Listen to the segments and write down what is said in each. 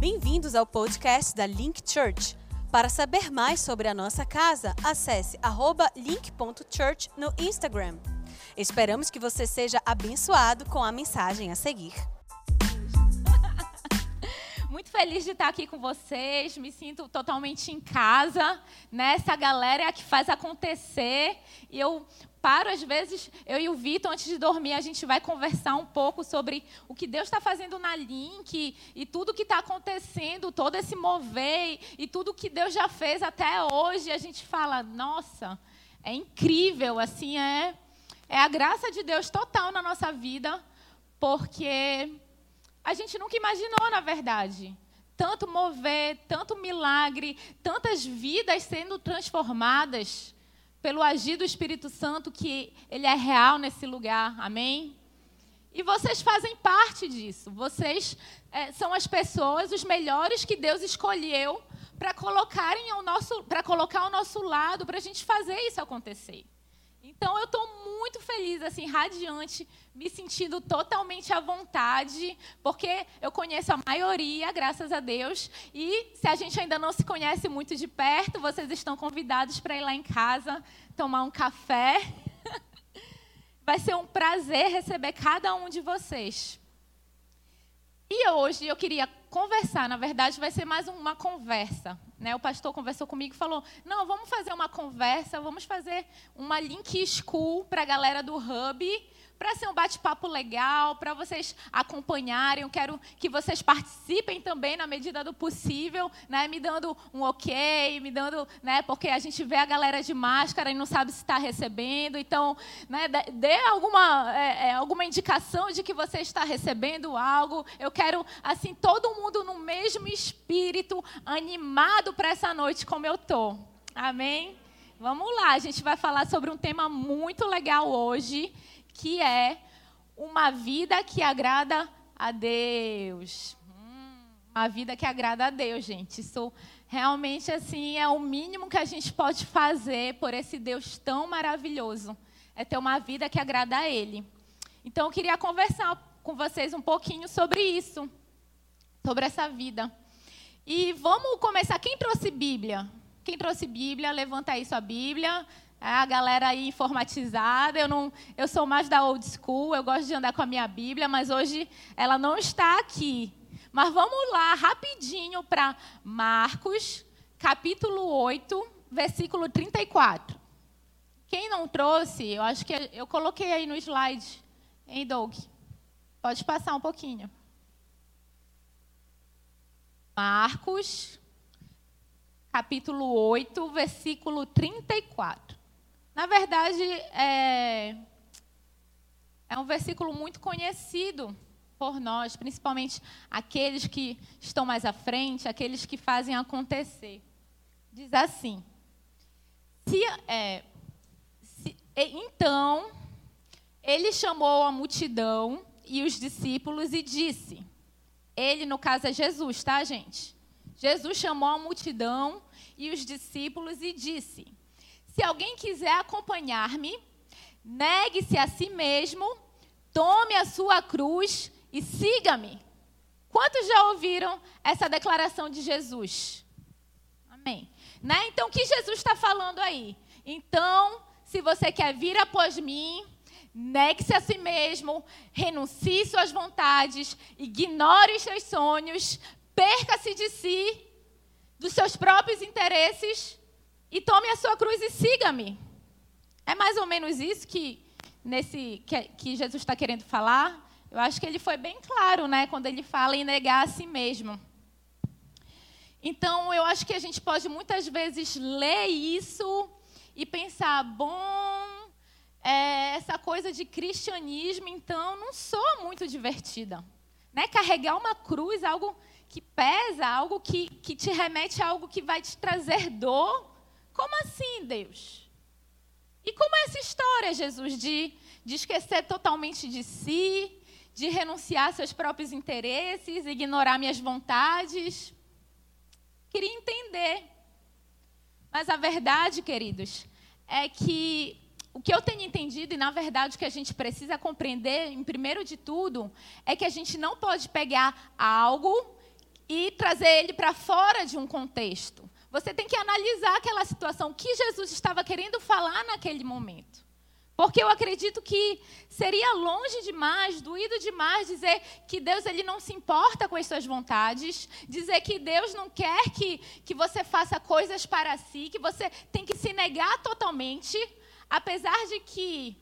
Bem-vindos ao podcast da Link Church. Para saber mais sobre a nossa casa, acesse link.church no Instagram. Esperamos que você seja abençoado com a mensagem a seguir. Muito feliz de estar aqui com vocês, me sinto totalmente em casa, né? Essa galera é a que faz acontecer. E eu paro, às vezes, eu e o Vitor, antes de dormir, a gente vai conversar um pouco sobre o que Deus está fazendo na Link e tudo que está acontecendo, todo esse mover e tudo que Deus já fez até hoje. A gente fala, nossa, é incrível, assim, é, é a graça de Deus total na nossa vida, porque a gente nunca imaginou, na verdade. Tanto mover, tanto milagre, tantas vidas sendo transformadas pelo agir do Espírito Santo, que ele é real nesse lugar. Amém? E vocês fazem parte disso. Vocês é, são as pessoas, os melhores que Deus escolheu para colocarem ao nosso, para colocar ao nosso lado, para a gente fazer isso acontecer. Então eu estou muito feliz, assim, radiante, me sentindo totalmente à vontade, porque eu conheço a maioria, graças a Deus. E se a gente ainda não se conhece muito de perto, vocês estão convidados para ir lá em casa tomar um café. Vai ser um prazer receber cada um de vocês. E hoje eu queria conversar, na verdade, vai ser mais uma conversa. Né? O pastor conversou comigo e falou: não, vamos fazer uma conversa, vamos fazer uma link school para a galera do Hub para ser um bate-papo legal, para vocês acompanharem. Eu quero que vocês participem também na medida do possível, né? Me dando um ok, me dando, né? Porque a gente vê a galera de máscara e não sabe se está recebendo. Então, né? Dê alguma é, é, alguma indicação de que você está recebendo algo. Eu quero assim todo mundo no mesmo espírito, animado para essa noite como eu tô. Amém. Vamos lá, a gente vai falar sobre um tema muito legal hoje que é uma vida que agrada a Deus. Hum, uma vida que agrada a Deus, gente. Isso realmente assim é o mínimo que a gente pode fazer por esse Deus tão maravilhoso. É ter uma vida que agrada a Ele. Então eu queria conversar com vocês um pouquinho sobre isso, sobre essa vida. E vamos começar. Quem trouxe Bíblia? Quem trouxe Bíblia? Levanta aí sua Bíblia. É, a galera aí informatizada, eu, não, eu sou mais da old school, eu gosto de andar com a minha Bíblia, mas hoje ela não está aqui. Mas vamos lá, rapidinho, para Marcos, capítulo 8, versículo 34. Quem não trouxe, eu acho que eu coloquei aí no slide, hein, Doug? Pode passar um pouquinho. Marcos, capítulo 8, versículo 34. Na verdade, é, é um versículo muito conhecido por nós, principalmente aqueles que estão mais à frente, aqueles que fazem acontecer. Diz assim: se, é, se, então ele chamou a multidão e os discípulos e disse: Ele, no caso, é Jesus, tá, gente? Jesus chamou a multidão e os discípulos e disse: se alguém quiser acompanhar-me, negue-se a si mesmo, tome a sua cruz e siga-me. Quantos já ouviram essa declaração de Jesus? Amém. Né? Então, o que Jesus está falando aí? Então, se você quer vir após mim, negue-se a si mesmo, renuncie suas vontades, ignore os seus sonhos, perca-se de si, dos seus próprios interesses e tome a sua cruz e siga-me. É mais ou menos isso que, nesse, que, que Jesus está querendo falar. Eu acho que ele foi bem claro, né, quando ele fala em negar a si mesmo. Então, eu acho que a gente pode muitas vezes ler isso e pensar, bom, é, essa coisa de cristianismo, então, não sou muito divertida. Né? Carregar uma cruz, algo que pesa, algo que, que te remete a algo que vai te trazer dor, como assim, Deus? E como é essa história, Jesus, de, de esquecer totalmente de si, de renunciar seus próprios interesses, ignorar minhas vontades? Queria entender. Mas a verdade, queridos, é que o que eu tenho entendido, e na verdade o que a gente precisa compreender, em primeiro de tudo, é que a gente não pode pegar algo e trazer ele para fora de um contexto. Você tem que analisar aquela situação que Jesus estava querendo falar naquele momento. Porque eu acredito que seria longe demais, doído demais dizer que Deus ele não se importa com as suas vontades, dizer que Deus não quer que, que você faça coisas para si, que você tem que se negar totalmente, apesar de que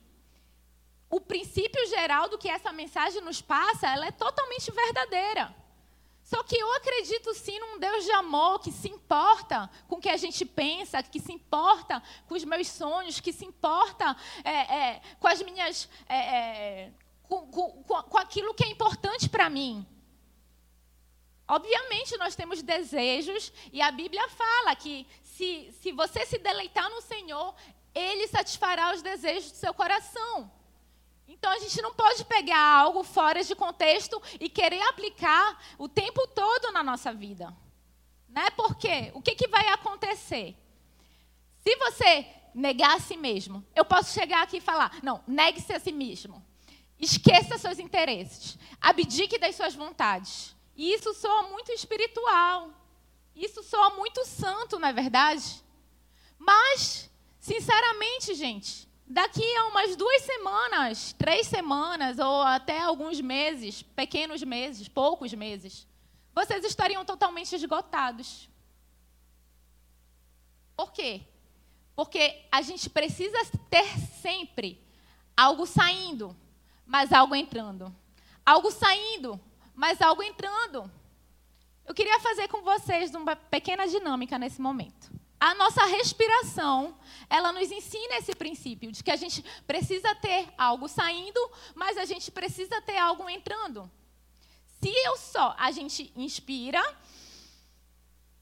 o princípio geral do que essa mensagem nos passa, ela é totalmente verdadeira. Só que eu acredito sim num Deus de amor que se importa com o que a gente pensa, que se importa com os meus sonhos, que se importa é, é, com as minhas. É, é com, com, com aquilo que é importante para mim. Obviamente, nós temos desejos, e a Bíblia fala que se, se você se deleitar no Senhor, Ele satisfará os desejos do seu coração. Então a gente não pode pegar algo fora de contexto e querer aplicar o tempo todo na nossa vida. Né? Porque o que, que vai acontecer? Se você negar a si mesmo, eu posso chegar aqui e falar: não, negue-se a si mesmo. Esqueça seus interesses. Abdique das suas vontades. E isso soa muito espiritual. Isso soa muito santo, não é verdade? Mas, sinceramente, gente, Daqui a umas duas semanas, três semanas ou até alguns meses, pequenos meses, poucos meses, vocês estariam totalmente esgotados. Por quê? Porque a gente precisa ter sempre algo saindo, mas algo entrando. Algo saindo, mas algo entrando. Eu queria fazer com vocês uma pequena dinâmica nesse momento. A nossa respiração, ela nos ensina esse princípio de que a gente precisa ter algo saindo, mas a gente precisa ter algo entrando. Se eu só, a gente inspira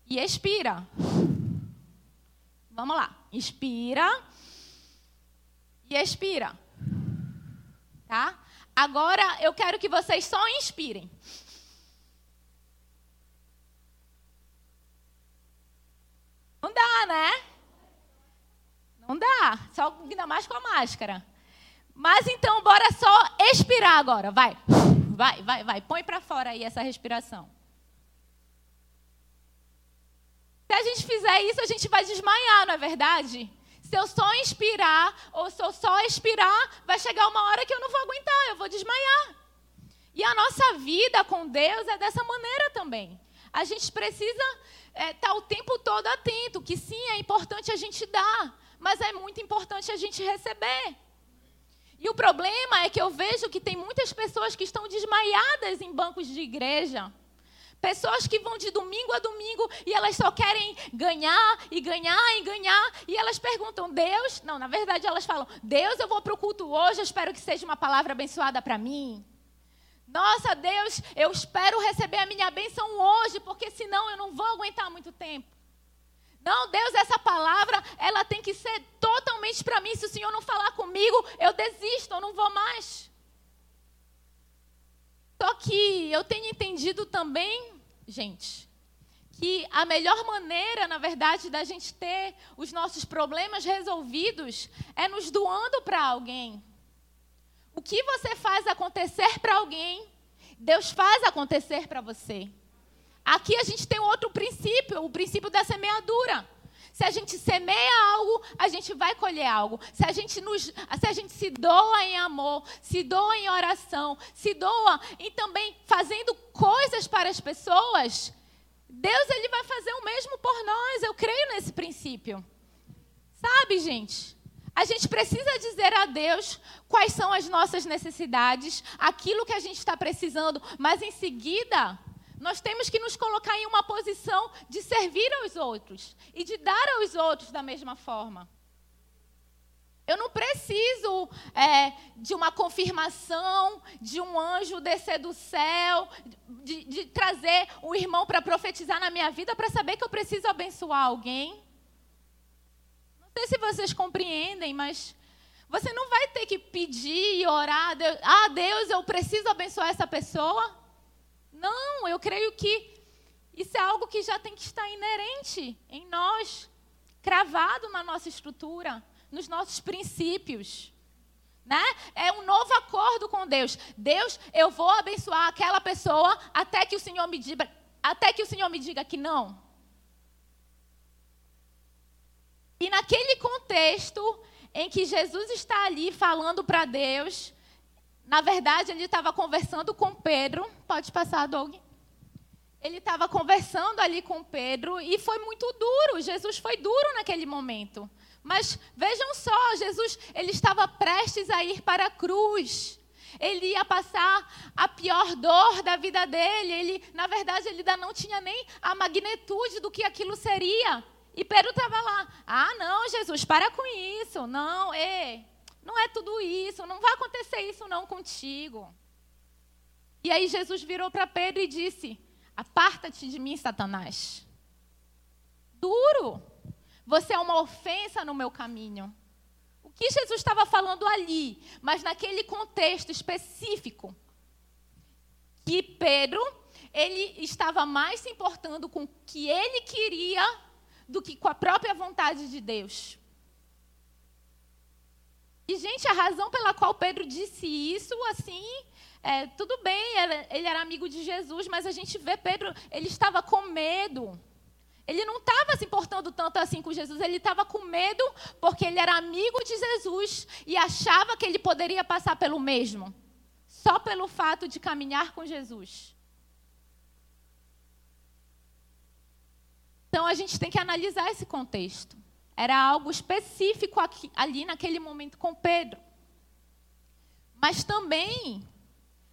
e expira. Vamos lá. Inspira e expira. Tá? Agora eu quero que vocês só inspirem. Não dá, né? Não dá. Só ainda mais com a máscara. Mas então, bora só expirar agora. Vai. Vai, vai, vai. Põe para fora aí essa respiração. Se a gente fizer isso, a gente vai desmaiar, não é verdade? Se eu só inspirar ou se eu só expirar, vai chegar uma hora que eu não vou aguentar, eu vou desmaiar. E a nossa vida com Deus é dessa maneira também. A gente precisa estar é, tá o tempo todo atento, que sim, é importante a gente dar, mas é muito importante a gente receber. E o problema é que eu vejo que tem muitas pessoas que estão desmaiadas em bancos de igreja. Pessoas que vão de domingo a domingo e elas só querem ganhar e ganhar e ganhar. E elas perguntam, Deus. Não, na verdade elas falam, Deus, eu vou para o culto hoje, eu espero que seja uma palavra abençoada para mim. Nossa, Deus, eu espero receber a minha bênção hoje, porque senão eu não vou aguentar muito tempo. Não, Deus, essa palavra, ela tem que ser totalmente para mim. Se o Senhor não falar comigo, eu desisto, eu não vou mais. Só que eu tenho entendido também, gente, que a melhor maneira, na verdade, da gente ter os nossos problemas resolvidos é nos doando para alguém. O que você faz acontecer para alguém, Deus faz acontecer para você. Aqui a gente tem outro princípio, o princípio da semeadura. Se a gente semeia algo, a gente vai colher algo. Se a gente, nos, se, a gente se doa em amor, se doa em oração, se doa e também fazendo coisas para as pessoas, Deus ele vai fazer o mesmo por nós. Eu creio nesse princípio. Sabe, gente? A gente precisa dizer a Deus quais são as nossas necessidades, aquilo que a gente está precisando, mas em seguida, nós temos que nos colocar em uma posição de servir aos outros e de dar aos outros da mesma forma. Eu não preciso é, de uma confirmação, de um anjo descer do céu, de, de trazer um irmão para profetizar na minha vida para saber que eu preciso abençoar alguém sei se vocês compreendem, mas você não vai ter que pedir e orar, ah, Deus, eu preciso abençoar essa pessoa. Não, eu creio que isso é algo que já tem que estar inerente em nós, cravado na nossa estrutura, nos nossos princípios. Né? É um novo acordo com Deus. Deus, eu vou abençoar aquela pessoa até que o Senhor me diga, até que o Senhor me diga que não. E naquele contexto em que Jesus está ali falando para Deus, na verdade ele estava conversando com Pedro. Pode passar, Doug. Ele estava conversando ali com Pedro e foi muito duro. Jesus foi duro naquele momento. Mas vejam só, Jesus ele estava prestes a ir para a cruz. Ele ia passar a pior dor da vida dele. Ele, na verdade, ele ainda não tinha nem a magnitude do que aquilo seria. E Pedro estava lá. Ah, não, Jesus, para com isso. Não, é, não é tudo isso. Não vai acontecer isso não contigo. E aí Jesus virou para Pedro e disse: Aparta-te de mim, Satanás. Duro. Você é uma ofensa no meu caminho. O que Jesus estava falando ali, mas naquele contexto específico, que Pedro, ele estava mais se importando com o que ele queria do que com a própria vontade de Deus. E, gente, a razão pela qual Pedro disse isso, assim, é, tudo bem, ele era amigo de Jesus, mas a gente vê Pedro, ele estava com medo. Ele não estava se importando tanto assim com Jesus, ele estava com medo porque ele era amigo de Jesus e achava que ele poderia passar pelo mesmo, só pelo fato de caminhar com Jesus. Então a gente tem que analisar esse contexto. Era algo específico aqui, ali naquele momento com Pedro. Mas também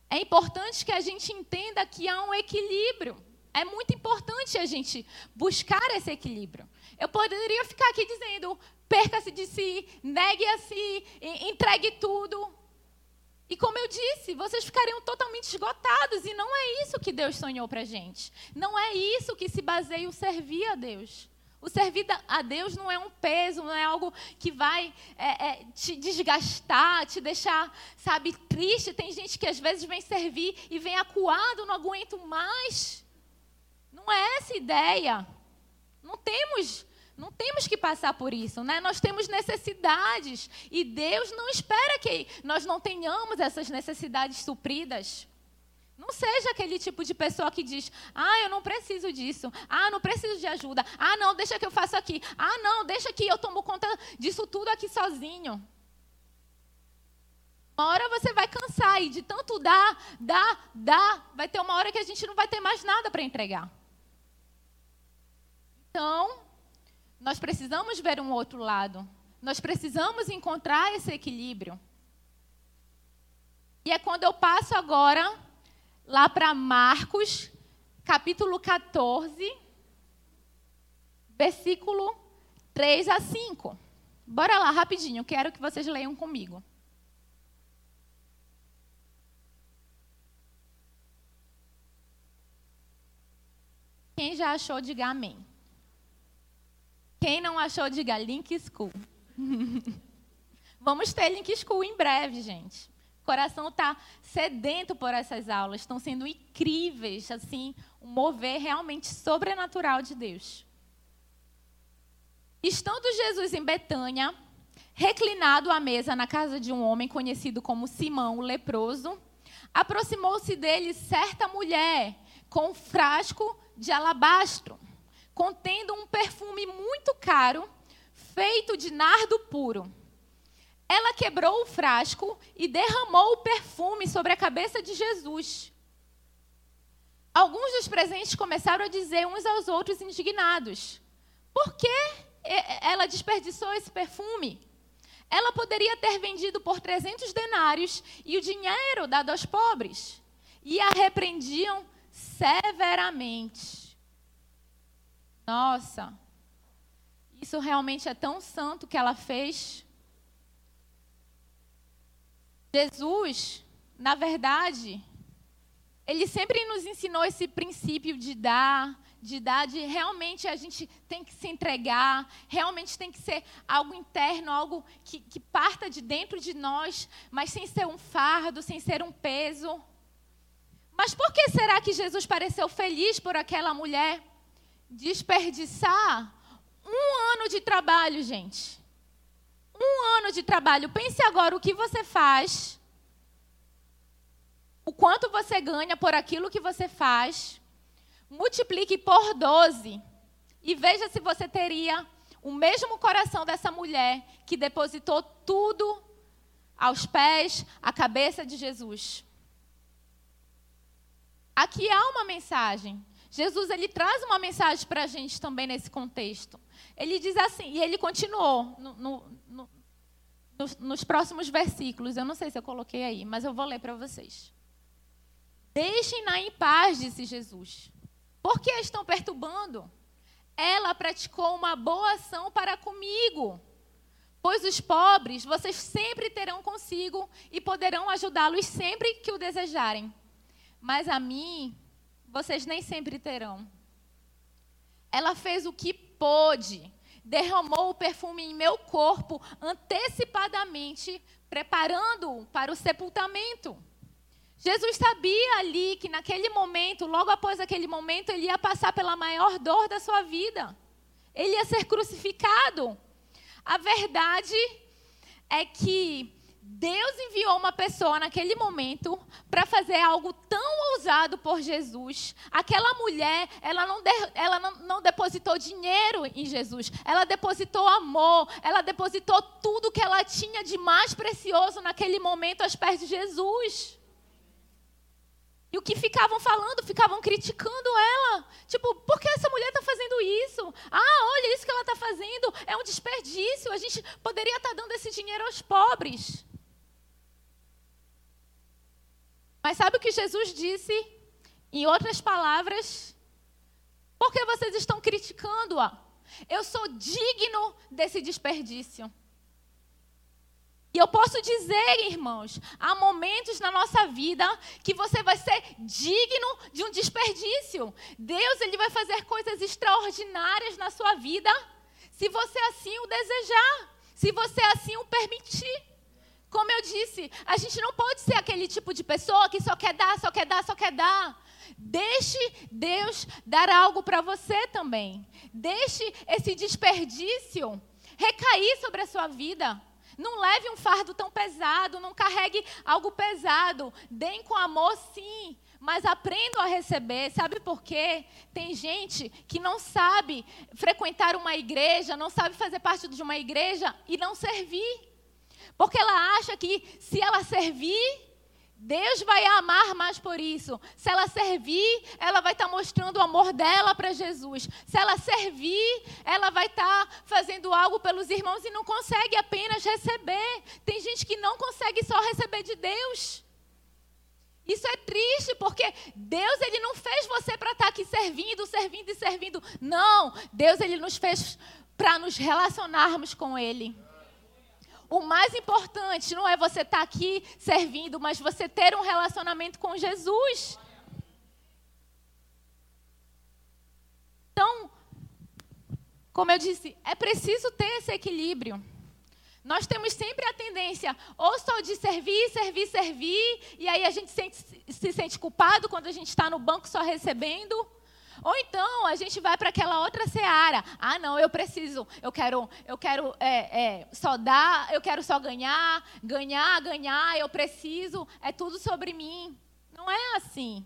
é importante que a gente entenda que há um equilíbrio. É muito importante a gente buscar esse equilíbrio. Eu poderia ficar aqui dizendo: perca-se de si, negue a si, entregue tudo. E como eu disse, vocês ficariam totalmente esgotados. E não é isso que Deus sonhou para a gente. Não é isso que se baseia o servir a Deus. O servir a Deus não é um peso, não é algo que vai é, é, te desgastar, te deixar, sabe, triste. Tem gente que às vezes vem servir e vem acuado, não aguento mais. Não é essa ideia. Não temos não temos que passar por isso, né? Nós temos necessidades e Deus não espera que nós não tenhamos essas necessidades supridas. Não seja aquele tipo de pessoa que diz: "Ah, eu não preciso disso. Ah, não preciso de ajuda. Ah, não, deixa que eu faça aqui. Ah, não, deixa que eu tomo conta disso tudo aqui sozinho." Uma hora você vai cansar e de tanto dar, dar, dar, vai ter uma hora que a gente não vai ter mais nada para entregar. Então, nós precisamos ver um outro lado. Nós precisamos encontrar esse equilíbrio. E é quando eu passo agora lá para Marcos, capítulo 14, versículo 3 a 5. Bora lá, rapidinho, quero que vocês leiam comigo. Quem já achou, diga amém. Quem não achou, diga Link School. Vamos ter Link School em breve, gente. O coração está sedento por essas aulas, estão sendo incríveis, assim, um mover realmente sobrenatural de Deus. Estando Jesus em Betânia, reclinado à mesa na casa de um homem conhecido como Simão, o leproso, aproximou-se dele certa mulher com um frasco de alabastro contendo um perfume muito caro, feito de nardo puro. Ela quebrou o frasco e derramou o perfume sobre a cabeça de Jesus. Alguns dos presentes começaram a dizer uns aos outros indignados: Por que ela desperdiçou esse perfume? Ela poderia ter vendido por 300 denários e o dinheiro dado aos pobres. E a repreendiam severamente. Nossa, isso realmente é tão santo que ela fez. Jesus, na verdade, ele sempre nos ensinou esse princípio de dar, de dar, de realmente a gente tem que se entregar, realmente tem que ser algo interno, algo que, que parta de dentro de nós, mas sem ser um fardo, sem ser um peso. Mas por que será que Jesus pareceu feliz por aquela mulher? desperdiçar um ano de trabalho, gente. Um ano de trabalho. Pense agora o que você faz, o quanto você ganha por aquilo que você faz. multiplique por 12 e veja se você teria o mesmo coração dessa mulher que depositou tudo aos pés, à cabeça de Jesus. Aqui há uma mensagem. Jesus ele traz uma mensagem para a gente também nesse contexto. Ele diz assim, e ele continuou no, no, no, nos, nos próximos versículos. Eu não sei se eu coloquei aí, mas eu vou ler para vocês. Deixem-na em paz, disse Jesus. Por que a estão perturbando? Ela praticou uma boa ação para comigo. Pois os pobres vocês sempre terão consigo e poderão ajudá-los sempre que o desejarem. Mas a mim, vocês nem sempre terão. Ela fez o que pôde, derramou o perfume em meu corpo antecipadamente, preparando-o para o sepultamento. Jesus sabia ali que naquele momento, logo após aquele momento, ele ia passar pela maior dor da sua vida. Ele ia ser crucificado. A verdade é que Deus enviou uma pessoa naquele momento para fazer algo tão ousado por Jesus. Aquela mulher, ela, não, de, ela não, não, depositou dinheiro em Jesus, ela depositou amor, ela depositou tudo que ela tinha de mais precioso naquele momento aos pés de Jesus. E o que ficavam falando, ficavam criticando ela. Tipo, por que essa mulher está fazendo isso? Ah, olha isso que ela está fazendo. É um desperdício. A gente poderia estar tá dando esse dinheiro aos pobres. Mas sabe o que Jesus disse? Em outras palavras, por que vocês estão criticando-a? Eu sou digno desse desperdício. E eu posso dizer, irmãos, há momentos na nossa vida que você vai ser digno de um desperdício. Deus ele vai fazer coisas extraordinárias na sua vida, se você assim o desejar, se você assim o permitir. Como eu disse, a gente não pode ser aquele tipo de pessoa que só quer dar, só quer dar, só quer dar. Deixe Deus dar algo para você também. Deixe esse desperdício recair sobre a sua vida. Não leve um fardo tão pesado, não carregue algo pesado. Deem com amor, sim, mas aprendam a receber. Sabe por quê? Tem gente que não sabe frequentar uma igreja, não sabe fazer parte de uma igreja e não servir. Porque ela acha que se ela servir, Deus vai a amar mais por isso. Se ela servir, ela vai estar tá mostrando o amor dela para Jesus. Se ela servir, ela vai estar tá fazendo algo pelos irmãos e não consegue apenas receber. Tem gente que não consegue só receber de Deus. Isso é triste, porque Deus ele não fez você para estar tá aqui servindo, servindo e servindo. Não, Deus ele nos fez para nos relacionarmos com ele. O mais importante não é você estar tá aqui servindo, mas você ter um relacionamento com Jesus. Então, como eu disse, é preciso ter esse equilíbrio. Nós temos sempre a tendência ou só de servir, servir, servir, e aí a gente sente, se sente culpado quando a gente está no banco só recebendo. Ou então a gente vai para aquela outra seara. Ah, não, eu preciso, eu quero, eu quero é, é, só dar, eu quero só ganhar, ganhar, ganhar, eu preciso, é tudo sobre mim. Não é assim.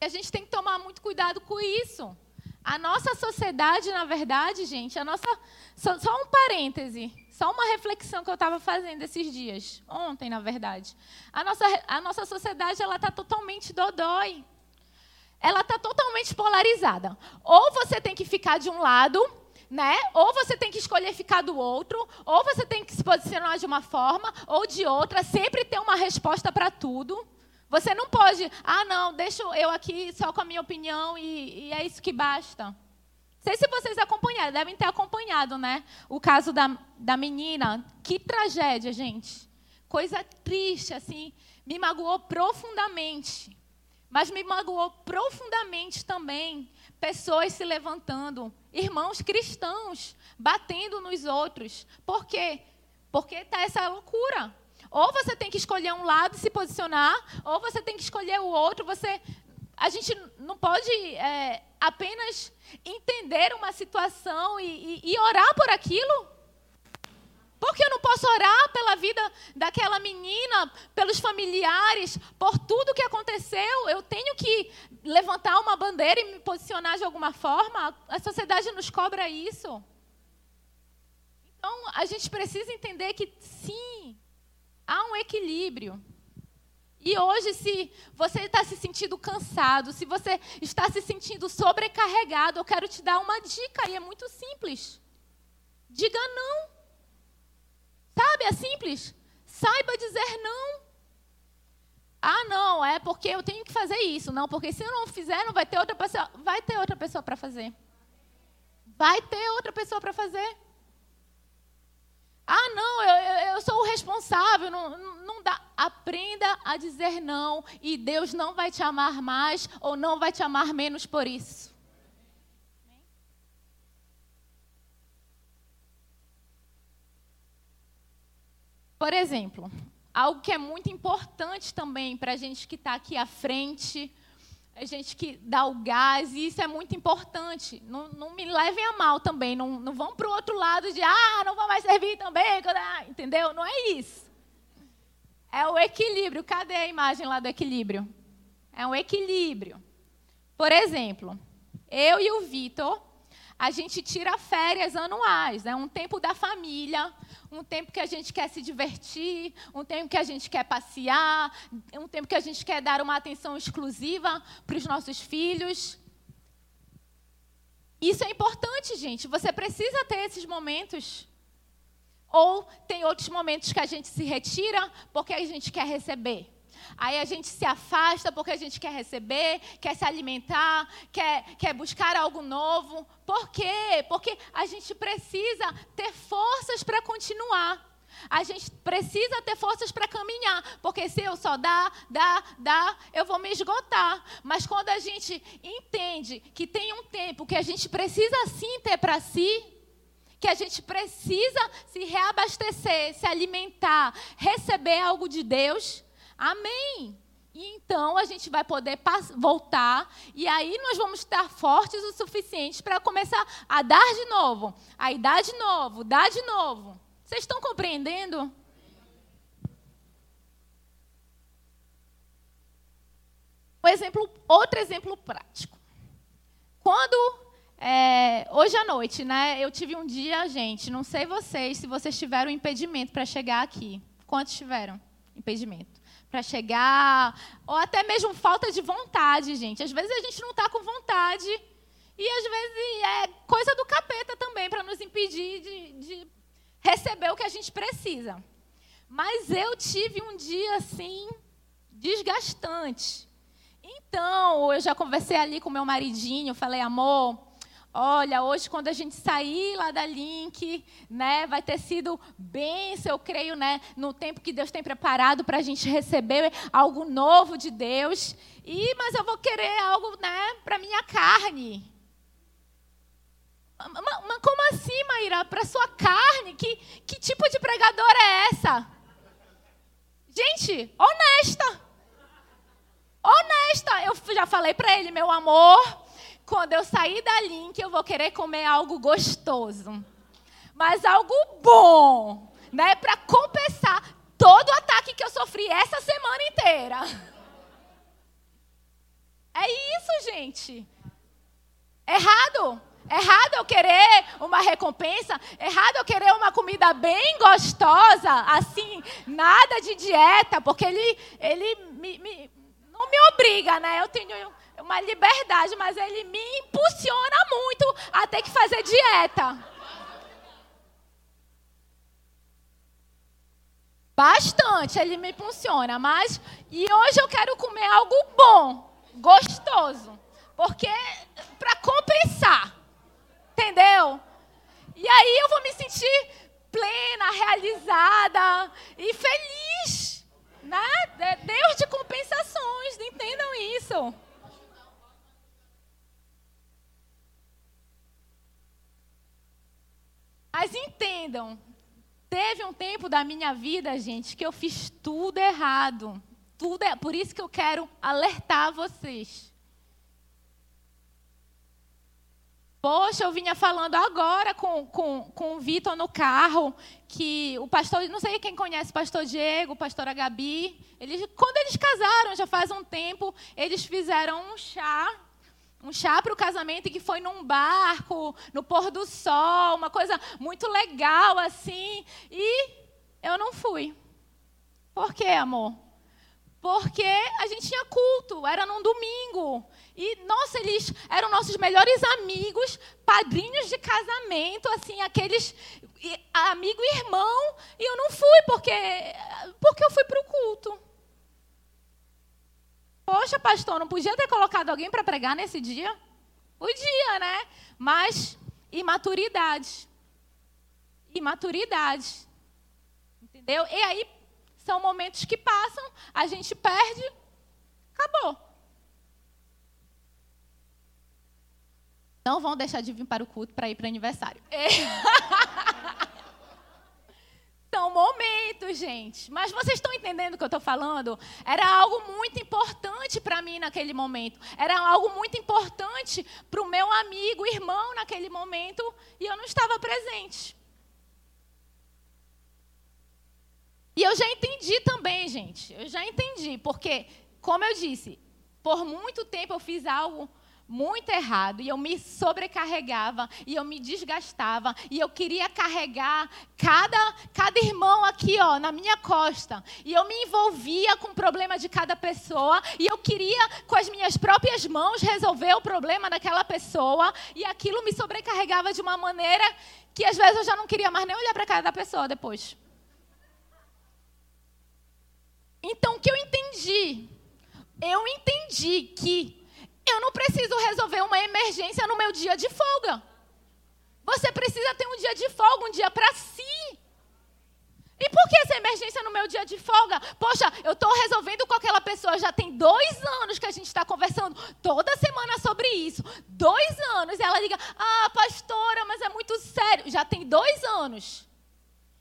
E a gente tem que tomar muito cuidado com isso. A nossa sociedade, na verdade, gente, a nossa. Só, só um parêntese. Só uma reflexão que eu estava fazendo esses dias, ontem, na verdade. A nossa, a nossa sociedade ela está totalmente dodói. Ela está totalmente polarizada. Ou você tem que ficar de um lado, né? Ou você tem que escolher ficar do outro, ou você tem que se posicionar de uma forma ou de outra, sempre ter uma resposta para tudo. Você não pode, ah, não, deixa eu aqui só com a minha opinião e, e é isso que basta sei se vocês acompanharam, devem ter acompanhado, né? O caso da, da menina. Que tragédia, gente. Coisa triste, assim. Me magoou profundamente. Mas me magoou profundamente também pessoas se levantando, irmãos cristãos, batendo nos outros. Por quê? Porque está essa loucura. Ou você tem que escolher um lado e se posicionar, ou você tem que escolher o outro. Você, a gente não pode é, apenas entender uma situação e, e, e orar por aquilo. Porque eu não posso orar pela vida daquela menina, pelos familiares, por tudo que aconteceu. Eu tenho que levantar uma bandeira e me posicionar de alguma forma. A sociedade nos cobra isso. Então, a gente precisa entender que sim, há um equilíbrio. E hoje, se você está se sentindo cansado, se você está se sentindo sobrecarregado, eu quero te dar uma dica e é muito simples. Diga não. Sabe, é simples. Saiba dizer não. Ah, não, é porque eu tenho que fazer isso. Não, porque se eu não fizer, não vai ter outra pessoa. Vai ter outra pessoa para fazer. Vai ter outra pessoa para fazer. Ah, não, eu, eu sou Não, não dá. Aprenda a dizer não e Deus não vai te amar mais ou não vai te amar menos por isso. Por exemplo, algo que é muito importante também para a gente que está aqui à frente, a gente que dá o gás, e isso é muito importante. Não, não me levem a mal também, não, não vão para o outro lado de, ah, não vou mais servir também, entendeu? Não é isso. É o equilíbrio. Cadê a imagem lá do equilíbrio? É um equilíbrio. Por exemplo, eu e o Vitor, a gente tira férias anuais, é um tempo da família, um tempo que a gente quer se divertir, um tempo que a gente quer passear, um tempo que a gente quer dar uma atenção exclusiva para os nossos filhos. Isso é importante, gente. Você precisa ter esses momentos. Ou tem outros momentos que a gente se retira porque a gente quer receber. Aí a gente se afasta porque a gente quer receber, quer se alimentar, quer, quer buscar algo novo. Por quê? Porque a gente precisa ter forças para continuar. A gente precisa ter forças para caminhar, porque se eu só dar, dar, dar, eu vou me esgotar. Mas quando a gente entende que tem um tempo que a gente precisa sim ter para si, que a gente precisa se reabastecer, se alimentar, receber algo de Deus, Amém. E então a gente vai poder voltar e aí nós vamos estar fortes o suficiente para começar a dar de novo, aí dar de novo, dar de novo. Vocês estão compreendendo? Um exemplo, outro exemplo prático. Quando é, hoje à noite, né? Eu tive um dia, gente. Não sei vocês se vocês tiveram impedimento para chegar aqui. Quantos tiveram impedimento? para chegar, ou até mesmo falta de vontade, gente. Às vezes a gente não está com vontade e às vezes é coisa do capeta também para nos impedir de, de receber o que a gente precisa. Mas eu tive um dia assim desgastante. Então, eu já conversei ali com meu maridinho, falei, amor, Olha, hoje quando a gente sair lá da Link, né, vai ter sido bênção, eu creio, né, no tempo que Deus tem preparado para a gente receber algo novo de Deus. E mas eu vou querer algo, né, para minha carne. Mas como assim, Maíra? Para sua carne? Que, que tipo de pregadora é essa? Gente, honesta. Honesta. Eu já falei para ele, meu amor, quando eu sair da Link, eu vou querer comer algo gostoso. Mas algo bom, né? Para compensar todo o ataque que eu sofri essa semana inteira. É isso, gente. Errado. Errado eu querer uma recompensa, errado eu querer uma comida bem gostosa, assim, nada de dieta, porque ele, ele me, me, não me obriga, né? Eu tenho uma liberdade, mas ele me impulsiona muito a ter que fazer dieta. Bastante, ele me impulsiona, mas e hoje eu quero comer algo bom, gostoso, porque para compensar. Entendeu? E aí eu vou me sentir plena, realizada e feliz. Né? Deus de compensações, entendam isso. Mas entendam, teve um tempo da minha vida, gente, que eu fiz tudo errado. Tudo é, por isso que eu quero alertar vocês. Poxa, eu vinha falando agora com, com, com o Vitor no carro, que o pastor, não sei quem conhece o pastor Diego, o pastor Gabi, eles, quando eles casaram, já faz um tempo, eles fizeram um chá, um chá para o casamento que foi num barco, no pôr do sol, uma coisa muito legal assim, e eu não fui. Por quê, amor? Porque a gente tinha culto, era num domingo. E, nossa, eles eram nossos melhores amigos, padrinhos de casamento, assim, aqueles amigo e irmão. E eu não fui porque, porque eu fui para o culto. Poxa, pastor, não podia ter colocado alguém para pregar nesse dia? Podia, né? Mas imaturidade. Imaturidade. Entendeu? E aí são momentos que passam, a gente perde, acabou. Não vão deixar de vir para o culto para ir para o aniversário. São momentos, gente. Mas vocês estão entendendo o que eu estou falando? Era algo muito importante para mim naquele momento. Era algo muito importante para o meu amigo, irmão, naquele momento. E eu não estava presente. E eu já entendi também, gente. Eu já entendi. Porque, como eu disse, por muito tempo eu fiz algo muito errado e eu me sobrecarregava e eu me desgastava e eu queria carregar cada cada irmão aqui ó na minha costa e eu me envolvia com o problema de cada pessoa e eu queria com as minhas próprias mãos resolver o problema daquela pessoa e aquilo me sobrecarregava de uma maneira que às vezes eu já não queria mais nem olhar para a cara da pessoa depois. Então o que eu entendi? Eu entendi que eu não preciso resolver uma emergência no meu dia de folga. Você precisa ter um dia de folga, um dia para si. E por que essa emergência no meu dia de folga? Poxa, eu estou resolvendo com aquela pessoa. Já tem dois anos que a gente está conversando toda semana sobre isso. Dois anos. E ela liga: Ah, pastora, mas é muito sério. Já tem dois anos.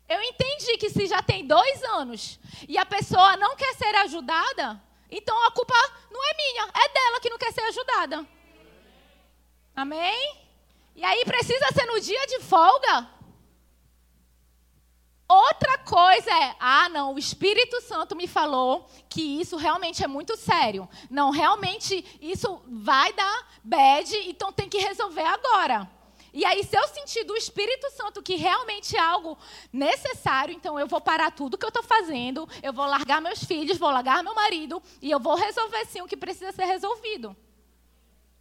Eu entendi que se já tem dois anos e a pessoa não quer ser ajudada, então a culpa não é minha, é dela que não quer ser ajudada. Amém? E aí precisa ser no dia de folga? Outra coisa é, ah, não, o Espírito Santo me falou que isso realmente é muito sério. Não, realmente isso vai dar bad, então tem que resolver agora. E aí, se eu sentir do Espírito Santo que realmente é algo necessário, então eu vou parar tudo que eu estou fazendo, eu vou largar meus filhos, vou largar meu marido e eu vou resolver sim o que precisa ser resolvido.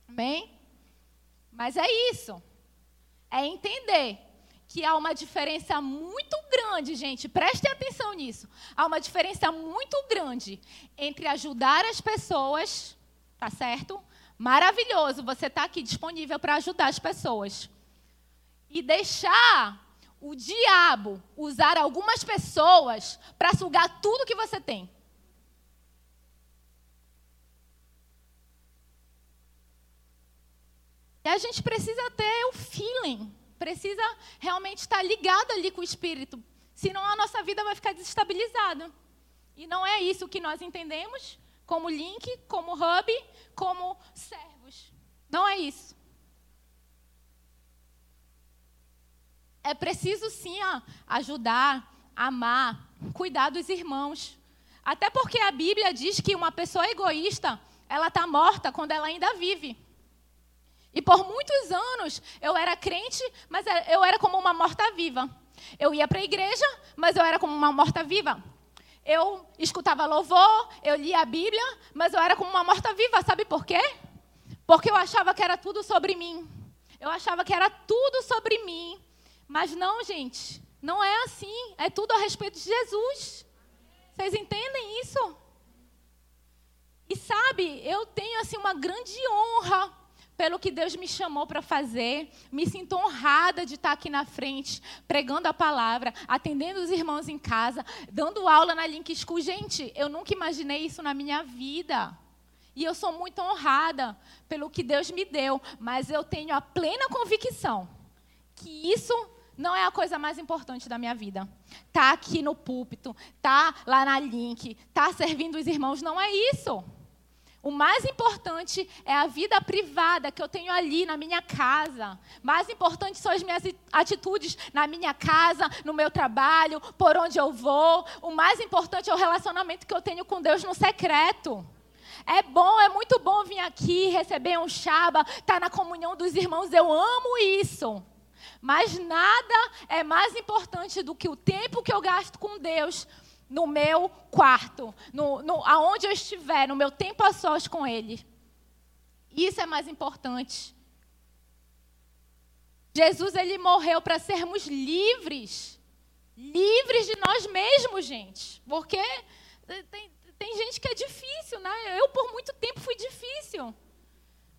Amém? Mas é isso. É entender que há uma diferença muito grande, gente, prestem atenção nisso. Há uma diferença muito grande entre ajudar as pessoas, tá certo? Maravilhoso, você está aqui disponível para ajudar as pessoas e deixar o diabo usar algumas pessoas para sugar tudo que você tem. E a gente precisa ter o feeling, precisa realmente estar ligado ali com o Espírito, senão a nossa vida vai ficar desestabilizada. E não é isso que nós entendemos como link, como hub, como servos. Não é isso. É preciso sim ajudar, amar, cuidar dos irmãos. Até porque a Bíblia diz que uma pessoa egoísta, ela está morta quando ela ainda vive. E por muitos anos eu era crente, mas é, eu era como uma morta-viva. Eu ia para a igreja, mas eu era como uma morta-viva. Eu escutava louvor, eu lia a Bíblia, mas eu era como uma morta-viva. Sabe por quê? Porque eu achava que era tudo sobre mim. Eu achava que era tudo sobre mim. Mas não, gente, não é assim. É tudo a respeito de Jesus. Vocês entendem isso? E sabe, eu tenho assim uma grande honra pelo que Deus me chamou para fazer. Me sinto honrada de estar aqui na frente, pregando a palavra, atendendo os irmãos em casa, dando aula na Link School. Gente, eu nunca imaginei isso na minha vida. E eu sou muito honrada pelo que Deus me deu, mas eu tenho a plena convicção que isso não é a coisa mais importante da minha vida. Tá aqui no púlpito, tá lá na link, tá servindo os irmãos, não é isso. O mais importante é a vida privada que eu tenho ali na minha casa. Mais importante são as minhas atitudes na minha casa, no meu trabalho, por onde eu vou. O mais importante é o relacionamento que eu tenho com Deus no secreto. É bom, é muito bom vir aqui, receber um chaba, estar tá na comunhão dos irmãos. Eu amo isso. Mas nada é mais importante do que o tempo que eu gasto com Deus no meu quarto, no, no, aonde eu estiver, no meu tempo a sós com Ele. Isso é mais importante. Jesus ele morreu para sermos livres, livres de nós mesmos, gente, porque tem, tem gente que é difícil, né? Eu por muito tempo fui difícil.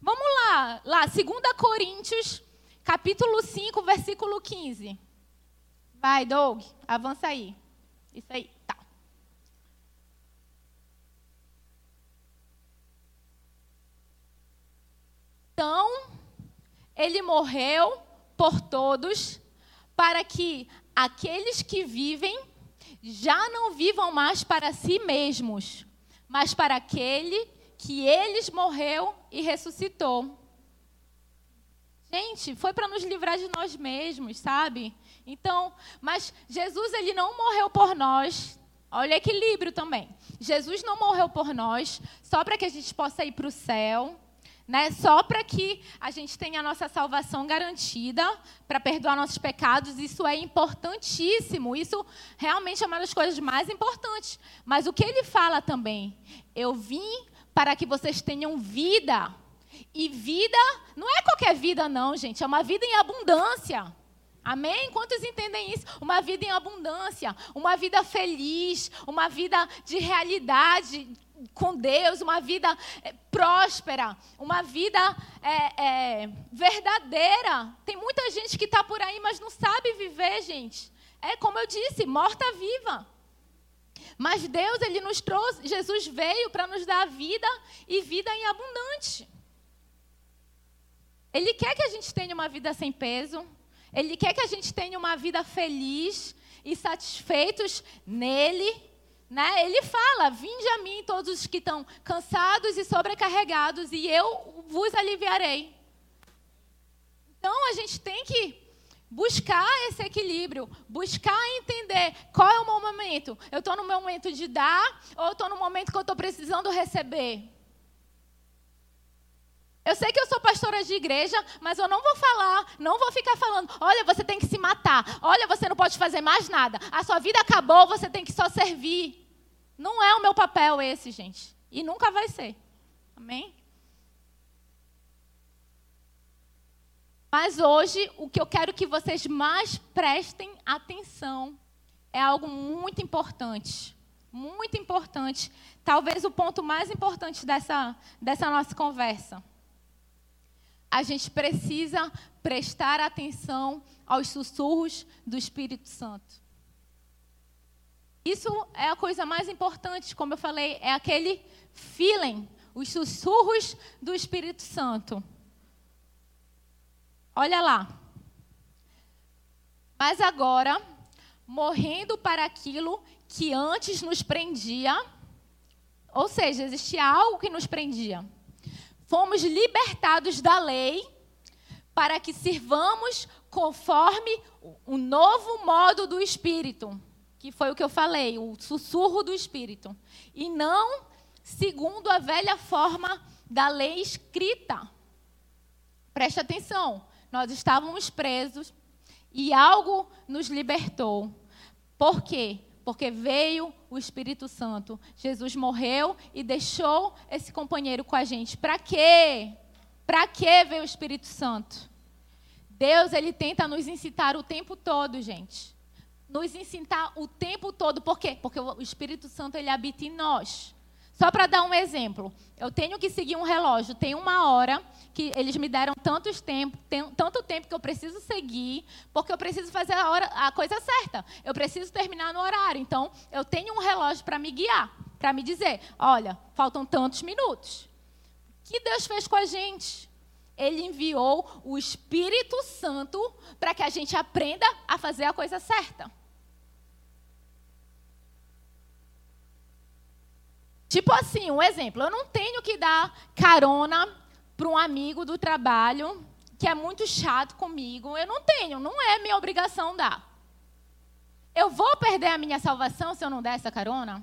Vamos lá, lá, 2 Coríntios, capítulo 5, versículo 15. Vai, Doug, avança aí. Isso aí. Então, ele morreu por todos, para que aqueles que vivem já não vivam mais para si mesmos, mas para aquele que eles morreu e ressuscitou. Gente, foi para nos livrar de nós mesmos, sabe? Então, mas Jesus ele não morreu por nós. Olha o equilíbrio também. Jesus não morreu por nós só para que a gente possa ir para o céu né? Só para que a gente tenha a nossa salvação garantida, para perdoar nossos pecados, isso é importantíssimo. Isso realmente é uma das coisas mais importantes. Mas o que ele fala também? Eu vim para que vocês tenham vida. E vida não é qualquer vida, não, gente. É uma vida em abundância. Amém? Quantos entendem isso? Uma vida em abundância, uma vida feliz, uma vida de realidade, com Deus, uma vida é, próspera, uma vida é, é, verdadeira. Tem muita gente que está por aí, mas não sabe viver, gente. É como eu disse, morta-viva. Mas Deus, Ele nos trouxe, Jesus veio para nos dar vida e vida em abundante. Ele quer que a gente tenha uma vida sem peso. Ele quer que a gente tenha uma vida feliz e satisfeitos nele. Né? Ele fala: Vinde a mim todos os que estão cansados e sobrecarregados, e eu vos aliviarei. Então a gente tem que buscar esse equilíbrio, buscar entender qual é o meu momento. Eu estou no meu momento de dar, ou estou no momento que eu estou precisando receber. Eu sei que eu sou pastora de igreja, mas eu não vou falar, não vou ficar falando, olha, você tem que se matar, olha, você não pode fazer mais nada, a sua vida acabou, você tem que só servir. Não é o meu papel esse, gente. E nunca vai ser. Amém? Mas hoje, o que eu quero que vocês mais prestem atenção é algo muito importante. Muito importante. Talvez o ponto mais importante dessa, dessa nossa conversa. A gente precisa prestar atenção aos sussurros do Espírito Santo. Isso é a coisa mais importante, como eu falei, é aquele feeling, os sussurros do Espírito Santo. Olha lá. Mas agora, morrendo para aquilo que antes nos prendia, ou seja, existia algo que nos prendia. Fomos libertados da lei para que sirvamos conforme o novo modo do Espírito que foi o que eu falei, o sussurro do Espírito. E não segundo a velha forma da lei escrita. Preste atenção, nós estávamos presos e algo nos libertou. Por quê? Porque veio o Espírito Santo. Jesus morreu e deixou esse companheiro com a gente. Para quê? Para que veio o Espírito Santo? Deus, ele tenta nos incitar o tempo todo, gente nos ensinar o tempo todo. Por quê? Porque o Espírito Santo ele habita em nós. Só para dar um exemplo, eu tenho que seguir um relógio, tem uma hora que eles me deram tantos tempo, tem, tanto tempo que eu preciso seguir, porque eu preciso fazer a, hora, a coisa certa. Eu preciso terminar no horário. Então, eu tenho um relógio para me guiar, para me dizer, olha, faltam tantos minutos. O que Deus fez com a gente? Ele enviou o Espírito Santo para que a gente aprenda a fazer a coisa certa. Tipo assim, um exemplo, eu não tenho que dar carona para um amigo do trabalho que é muito chato comigo. Eu não tenho, não é minha obrigação dar. Eu vou perder a minha salvação se eu não der essa carona?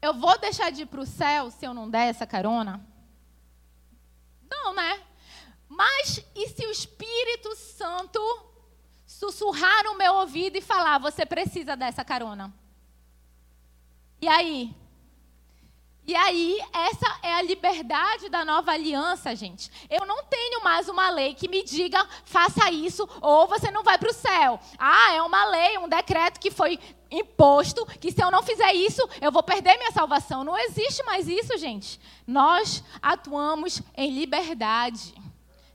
Eu vou deixar de ir para o céu se eu não der essa carona? Não, né? Mas e se o Espírito Santo sussurrar no meu ouvido e falar: você precisa dessa carona? E aí? E aí, essa é a liberdade da nova aliança, gente. Eu não tenho mais uma lei que me diga, faça isso ou você não vai para o céu. Ah, é uma lei, um decreto que foi imposto, que se eu não fizer isso, eu vou perder minha salvação. Não existe mais isso, gente. Nós atuamos em liberdade.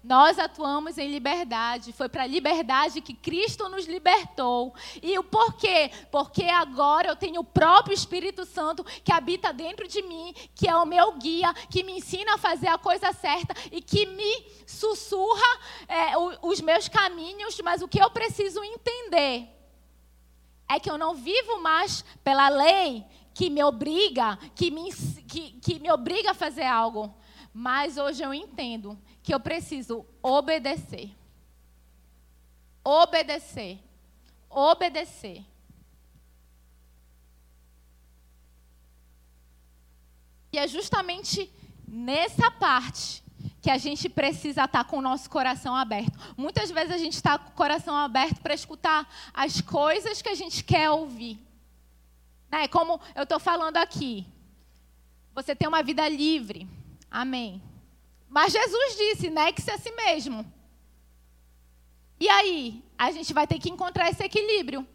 Nós atuamos em liberdade. Foi para a liberdade que Cristo nos libertou. E o porquê? Porque agora eu tenho o próprio Espírito Santo que habita dentro de mim, que é o meu guia, que me ensina a fazer a coisa certa e que me sussurra é, os meus caminhos. Mas o que eu preciso entender é que eu não vivo mais pela lei que me obriga, que me, que, que me obriga a fazer algo. Mas hoje eu entendo que eu preciso obedecer. Obedecer. Obedecer. E é justamente nessa parte que a gente precisa estar com o nosso coração aberto. Muitas vezes a gente está com o coração aberto para escutar as coisas que a gente quer ouvir. Né? Como eu estou falando aqui. Você tem uma vida livre. Amém. Mas Jesus disse, negue-se a si mesmo. E aí, a gente vai ter que encontrar esse equilíbrio.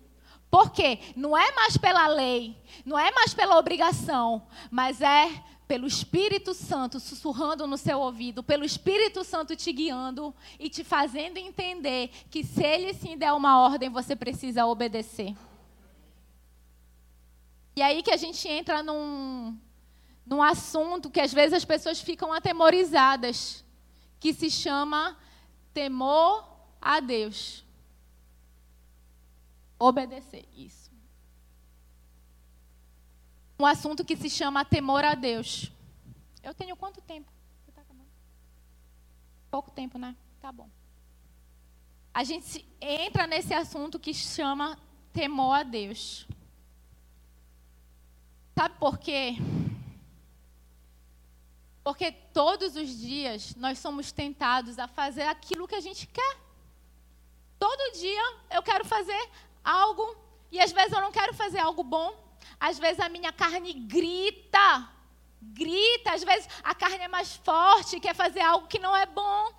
Porque não é mais pela lei, não é mais pela obrigação, mas é pelo Espírito Santo sussurrando no seu ouvido, pelo Espírito Santo te guiando e te fazendo entender que se ele sim der uma ordem, você precisa obedecer. E aí que a gente entra num, num assunto que às vezes as pessoas ficam atemorizadas, que se chama temor a Deus. Obedecer, isso. Um assunto que se chama temor a Deus. Eu tenho quanto tempo? Tá Pouco tempo, né? Tá bom. A gente entra nesse assunto que chama temor a Deus. Sabe por quê? Porque todos os dias nós somos tentados a fazer aquilo que a gente quer. Todo dia eu quero fazer algo e às vezes eu não quero fazer algo bom. Às vezes a minha carne grita, grita. Às vezes a carne é mais forte, quer fazer algo que não é bom.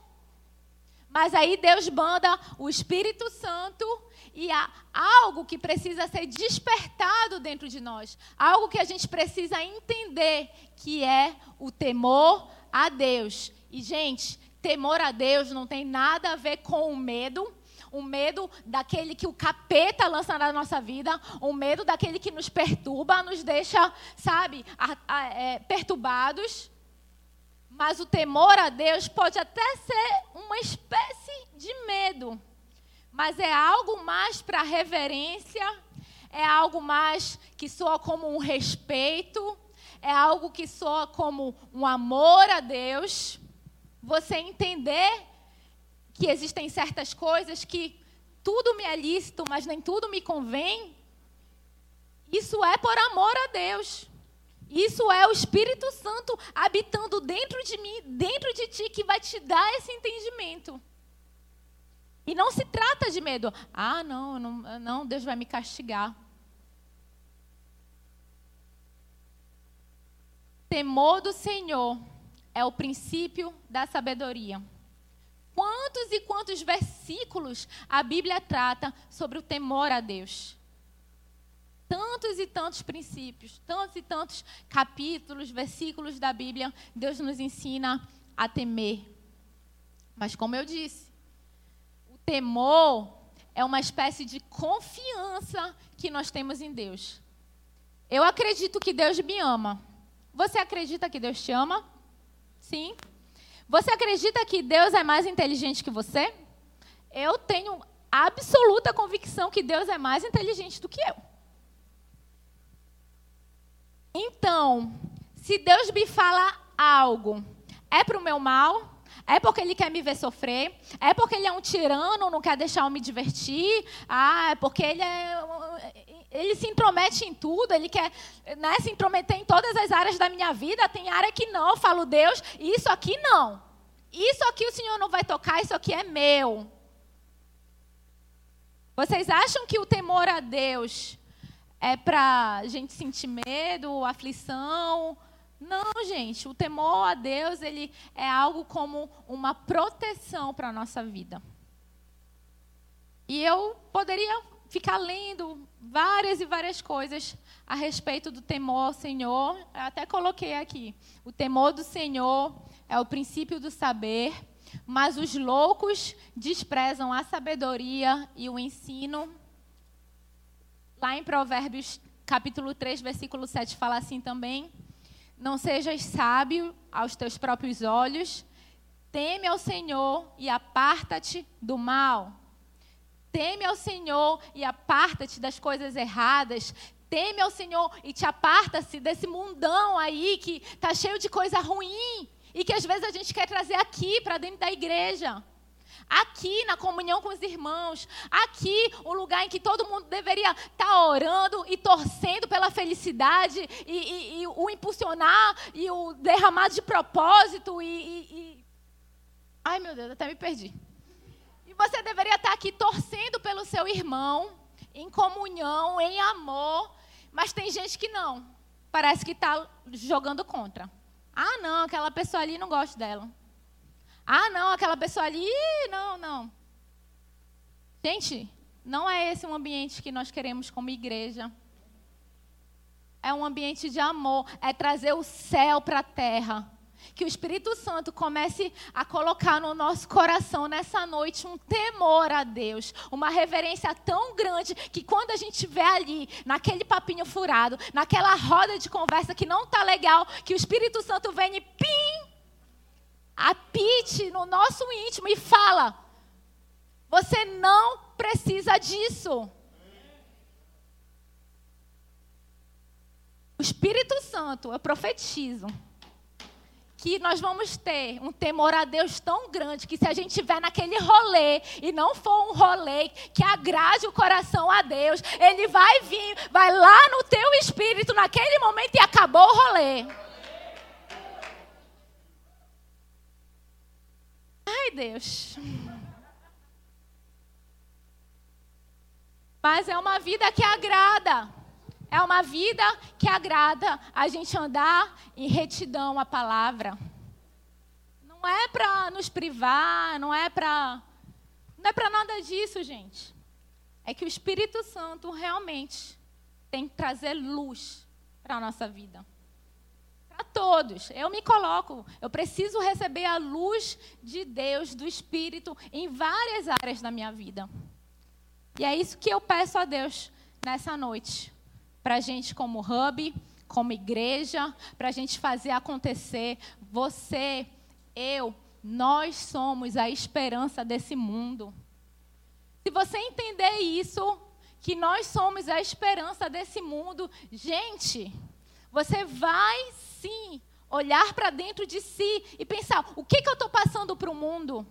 Mas aí Deus manda o Espírito Santo e há algo que precisa ser despertado dentro de nós, algo que a gente precisa entender, que é o temor a Deus. E, gente, temor a Deus não tem nada a ver com o medo, o medo daquele que o capeta lança na nossa vida, o medo daquele que nos perturba, nos deixa, sabe, a, a, é, perturbados. Mas o temor a Deus pode até ser uma espécie de medo mas é algo mais para reverência, é algo mais que soa como um respeito, é algo que soa como um amor a Deus. Você entender que existem certas coisas que tudo me é lícito, mas nem tudo me convém. Isso é por amor a Deus. Isso é o Espírito Santo habitando dentro de mim, dentro de ti, que vai te dar esse entendimento. E não se trata de medo. Ah, não, não, não Deus vai me castigar. Temor do Senhor é o princípio da sabedoria. Quantos e quantos versículos a Bíblia trata sobre o temor a Deus? Tantos e tantos princípios, tantos e tantos capítulos, versículos da Bíblia, Deus nos ensina a temer. Mas, como eu disse, temor é uma espécie de confiança que nós temos em Deus. Eu acredito que Deus me ama. Você acredita que Deus te ama? Sim. Você acredita que Deus é mais inteligente que você? Eu tenho absoluta convicção que Deus é mais inteligente do que eu. Então, se Deus me fala algo, é para o meu mal? É porque ele quer me ver sofrer? É porque ele é um tirano, não quer deixar eu me divertir? Ah, é porque ele é ele se intromete em tudo, ele quer né, se intrometer em todas as áreas da minha vida. Tem área que não, eu falo, Deus, isso aqui não. Isso aqui o Senhor não vai tocar, isso aqui é meu. Vocês acham que o temor a Deus é para a gente sentir medo, aflição? Não, gente. O temor a Deus ele é algo como uma proteção para a nossa vida. E eu poderia ficar lendo várias e várias coisas a respeito do temor ao Senhor. Eu até coloquei aqui. O temor do Senhor é o princípio do saber, mas os loucos desprezam a sabedoria e o ensino. Lá em Provérbios, capítulo 3, versículo 7, fala assim também: Não sejas sábio aos teus próprios olhos, teme ao Senhor e aparta-te do mal. Teme ao Senhor e aparta-te das coisas erradas. Teme ao Senhor e te aparta-se desse mundão aí que está cheio de coisa ruim e que às vezes a gente quer trazer aqui para dentro da igreja. Aqui na comunhão com os irmãos, aqui o lugar em que todo mundo deveria estar tá orando e torcendo pela felicidade e, e, e, o impulsionar e o derramar de propósito e, e, Ai meu Deus, até me perdi. E você deveria estar aqui torcendo pelo seu irmão, em comunhão, em amor. Mas tem gente que não. Parece que está jogando contra. Ah, não, aquela pessoa ali não gosta dela. Ah, não, aquela pessoa ali, não, não. Gente, não é esse um ambiente que nós queremos como igreja. É um ambiente de amor, é trazer o céu para a terra. Que o Espírito Santo comece a colocar no nosso coração nessa noite um temor a Deus, uma reverência tão grande que quando a gente estiver ali, naquele papinho furado, naquela roda de conversa que não está legal, que o Espírito Santo venha e pim, apite no nosso íntimo e fala: Você não precisa disso. O Espírito Santo, eu profetizo que nós vamos ter um temor a Deus tão grande que se a gente estiver naquele rolê e não for um rolê que agrade o coração a Deus, ele vai vir, vai lá no teu espírito naquele momento e acabou o rolê. Ai, Deus. Mas é uma vida que agrada. É uma vida que agrada a gente andar em retidão à palavra. Não é para nos privar, não é para não é para nada disso, gente. É que o Espírito Santo realmente tem que trazer luz para a nossa vida. Para todos. Eu me coloco, eu preciso receber a luz de Deus, do Espírito, em várias áreas da minha vida. E é isso que eu peço a Deus nessa noite para a gente como hub, como igreja, para a gente fazer acontecer. Você, eu, nós somos a esperança desse mundo. Se você entender isso, que nós somos a esperança desse mundo, gente, você vai sim olhar para dentro de si e pensar: o que, que eu estou passando para o mundo?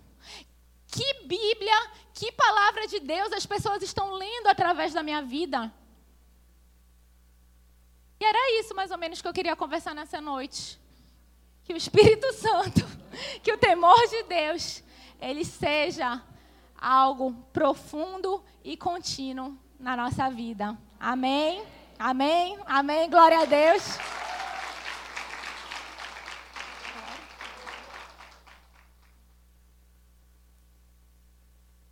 Que Bíblia, que palavra de Deus as pessoas estão lendo através da minha vida? E era isso mais ou menos que eu queria conversar nessa noite. Que o Espírito Santo, que o temor de Deus, ele seja algo profundo e contínuo na nossa vida. Amém? Amém? Amém? Glória a Deus.